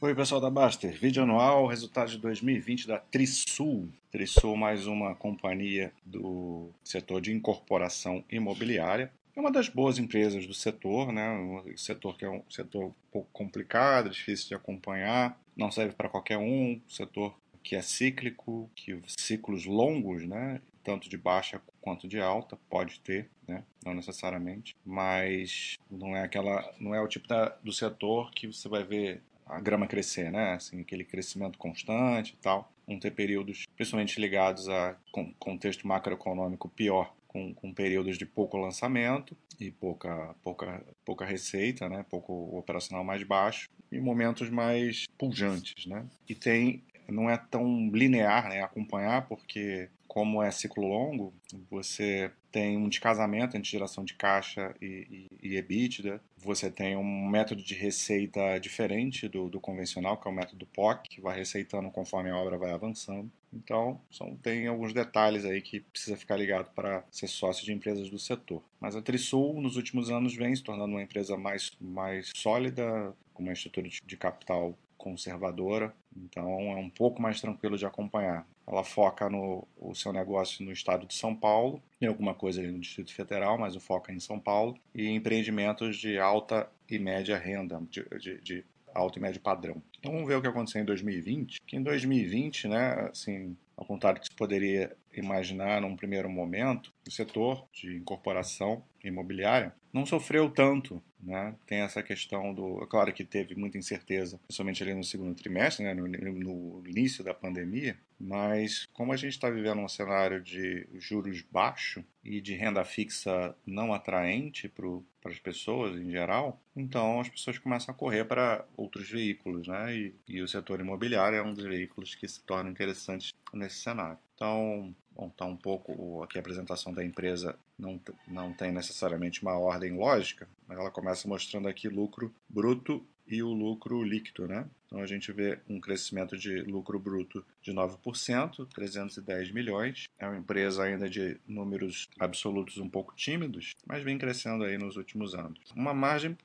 Oi, pessoal da Baster. Vídeo anual, resultado de 2020 da Trisul. Trisul, mais uma companhia do setor de incorporação imobiliária. É uma das boas empresas do setor, né? Um setor que é um setor um pouco complicado, difícil de acompanhar, não serve para qualquer um, setor que é cíclico, que ciclos longos, né? Tanto de baixa quanto de alta, pode ter, né? Não necessariamente, mas não é aquela, não é o tipo da, do setor que você vai ver a grama crescer, né? Assim, aquele crescimento constante e tal. Vão ter períodos, principalmente ligados a contexto macroeconômico pior, com, com, períodos de pouco lançamento e pouca, pouca, pouca receita, né? pouco operacional mais baixo, e momentos mais pujantes. Né? E tem, não é tão linear né, acompanhar, porque como é ciclo longo, você tem um descasamento entre geração de caixa e, e, e EBITDA, você tem um método de receita diferente do, do, convencional, que é o método POC, que vai receitando conforme a obra vai avançando. Então, são, tem alguns detalhes aí que precisa ficar ligado para ser sócio de empresas do setor. Mas a Trisul, nos últimos anos, vem se tornando uma empresa mais, mais sólida, com uma estrutura de, de capital conservadora, então é um pouco mais tranquilo de acompanhar. Ela foca no o seu negócio no estado de São Paulo, tem alguma coisa ali no Distrito Federal, mas o foco é em São Paulo, e empreendimentos de alta e média renda, de, de, de alto e médio padrão. Então vamos ver o que aconteceu em 2020. Que em 2020, né, assim, ao contrário do que se poderia imaginar num primeiro momento, o setor de incorporação imobiliária não sofreu tanto, né? Tem essa questão do, é claro que teve muita incerteza, principalmente ali no segundo trimestre, né? no, no início da pandemia, mas como a gente está vivendo um cenário de juros baixos e de renda fixa não atraente para as pessoas em geral, então as pessoas começam a correr para outros veículos, né? E, e o setor imobiliário é um dos veículos que se torna interessante nesse cenário. Então, bom, tá um pouco aqui a apresentação da empresa não, não tem necessariamente uma ordem lógica, mas ela começa mostrando aqui lucro bruto e o lucro líquido, né? Então a gente vê um crescimento de lucro bruto de 9%, 310 milhões. É uma empresa ainda de números absolutos um pouco tímidos, mas vem crescendo aí nos últimos anos. Uma margem,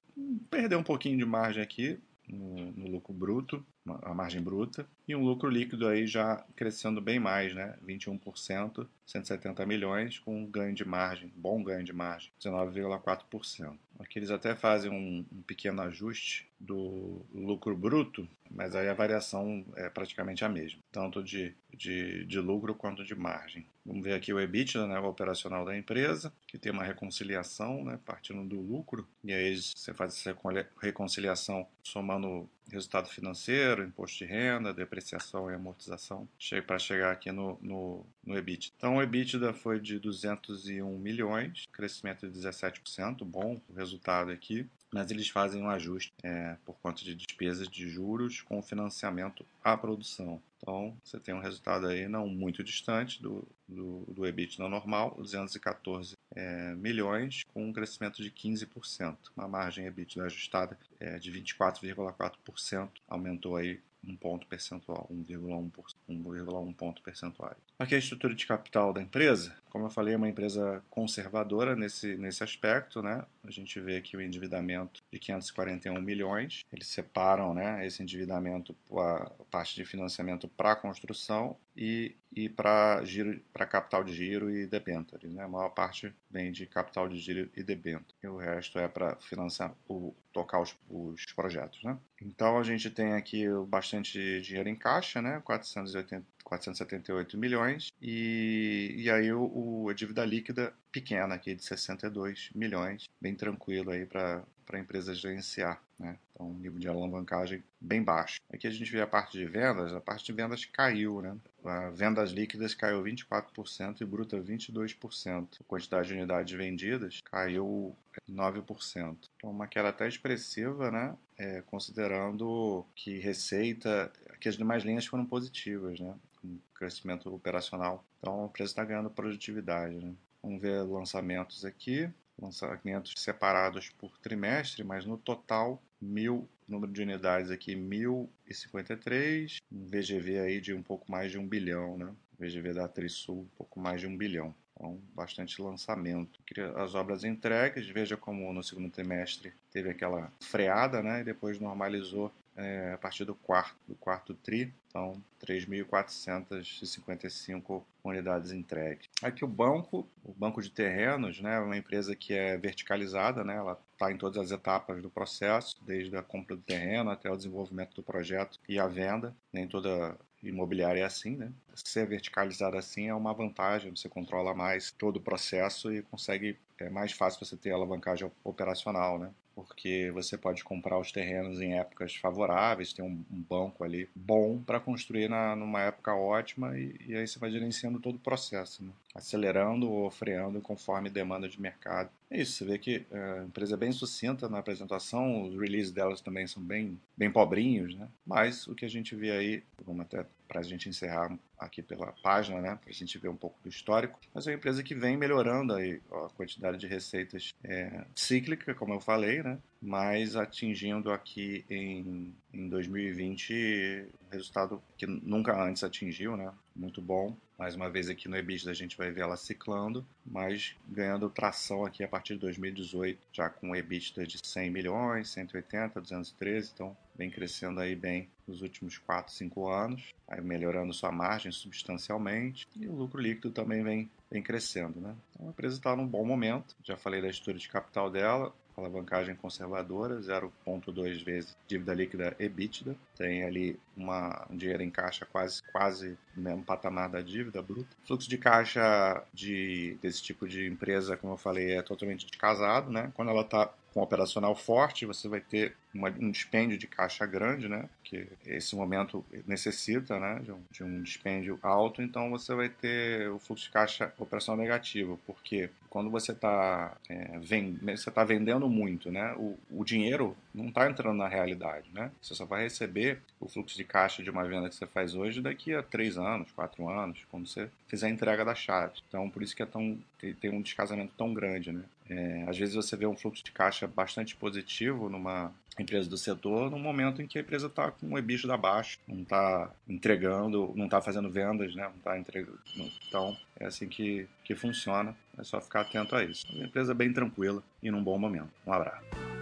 perdeu um pouquinho de margem aqui, no, no, lucro bruto, a margem bruta, e um lucro líquido aí já crescendo bem mais, né? 21%, 170 milhões, com um ganho de margem, bom ganho de margem, 19,4%. Aqui eles até fazem um, um, pequeno ajuste do lucro bruto, mas aí a variação é praticamente a mesma, tanto de, de, de lucro quanto de margem. Vamos ver aqui o EBITDA, né, o operacional da empresa, que tem uma reconciliação, né, partindo do lucro, e aí você faz essa reconciliação somando resultado financeiro, imposto de renda, depreciação e amortização, para chegar aqui no, no, no EBITDA. Então, o EBITDA foi de 201 milhões, crescimento de 17%, bom o resultado aqui mas eles fazem um ajuste é, por conta de despesas de juros com financiamento à produção. Então, você tem um resultado aí não muito distante do, do, do EBITDA normal, 214 é, milhões, com um crescimento de 15%. Uma margem EBITDA ajustada é, de 24,4%, aumentou aí um ponto percentual, 1,1 ponto percentual. Aqui é a estrutura de capital da empresa. Como eu falei, é uma empresa conservadora nesse, nesse aspecto, né? A gente vê aqui o endividamento de 541 milhões. Eles separam, né, esse endividamento a parte de financiamento para construção e, e para giro, para capital de giro e debêntures, né? A maior parte vem de capital de giro e debênture. E o resto é para financiar o tocar os, os projetos, né? Então a gente tem aqui bastante dinheiro em caixa, né? 480, 478 milhões e, e aí o, o, a dívida líquida pequena aqui de 62 milhões, bem tranquilo aí para para empresas gerenciar. Né? Então, um nível de alavancagem bem baixo. Aqui a gente vê a parte de vendas, a parte de vendas caiu, né? Vendas líquidas caiu 24% e bruta 22%. A quantidade de unidades vendidas caiu 9%. Então, uma queda até expressiva, né? É, considerando que receita, que as demais linhas foram positivas, né? Com crescimento operacional. Então, a empresa está ganhando produtividade, né? Vamos ver lançamentos aqui lançamentos separados por trimestre, mas no total, mil, número de unidades aqui, 1.053, um VGV aí de um pouco mais de um bilhão, né? VGV da Trisul, um pouco mais de um bilhão. Então, bastante lançamento. As obras entregues, veja como no segundo trimestre teve aquela freada, né? E depois normalizou é, a partir do quarto, do quarto TRI, então 3.455 unidades entregues. Aqui o banco, o banco de terrenos, né, é uma empresa que é verticalizada, né, ela está em todas as etapas do processo, desde a compra do terreno até o desenvolvimento do projeto e a venda. Nem toda imobiliária é assim, né? Ser verticalizado assim é uma vantagem, você controla mais todo o processo e consegue, é mais fácil você ter alavancagem operacional, né? Porque você pode comprar os terrenos em épocas favoráveis, tem um, banco ali bom para construir na, numa época ótima e, e, aí você vai gerenciando todo o processo, né? acelerando ou freando conforme demanda de mercado. É isso, você vê que é, a empresa é bem sucinta na apresentação, os releases delas também são bem, bem pobrinhos, né? mas o que a gente vê aí, vamos até para a gente encerrar aqui pela página, né, para a gente ver um pouco do histórico. Mas é uma empresa que vem melhorando aí a quantidade de receitas é, cíclica, como eu falei, né, mas atingindo aqui em, em 2020 um resultado que nunca antes atingiu, né, muito bom. Mais uma vez aqui no EBITDA a gente vai ver ela ciclando, mas ganhando tração aqui a partir de 2018, já com EBITDA de 100 milhões, 180, 213, então vem crescendo aí bem nos últimos 4, 5 anos, aí melhorando sua margem substancialmente e o lucro líquido também vem, vem crescendo. Né? Então a empresa está num bom momento, já falei da estrutura de capital dela, alavancagem conservadora, 0,2 vezes dívida líquida EBITDA. Tem ali uma, um dinheiro em caixa quase, quase mesmo patamar da dívida bruta. Fluxo de caixa de, desse tipo de empresa, como eu falei, é totalmente descasado. Né? Quando ela está com operacional forte, você vai ter uma, um dispêndio de caixa grande, né? Que esse momento necessita, né? De um, de um dispêndio alto, então você vai ter o fluxo de caixa operacional negativo, porque quando você está é, vend, você tá vendendo muito, né? O, o dinheiro não está entrando na realidade, né? Você só vai receber o fluxo de caixa de uma venda que você faz hoje daqui a três anos, quatro anos, quando você fizer a entrega da chave. Então, por isso que é tão, tem um descasamento tão grande, né? É, às vezes você vê um fluxo de caixa bastante positivo numa empresa do setor no momento em que a empresa está com o EBITDA abaixo, não está entregando, não está fazendo vendas, né? não está entregando. Então, é assim que, que funciona. É só ficar atento a isso. É uma empresa bem tranquila e num bom momento. Um abraço.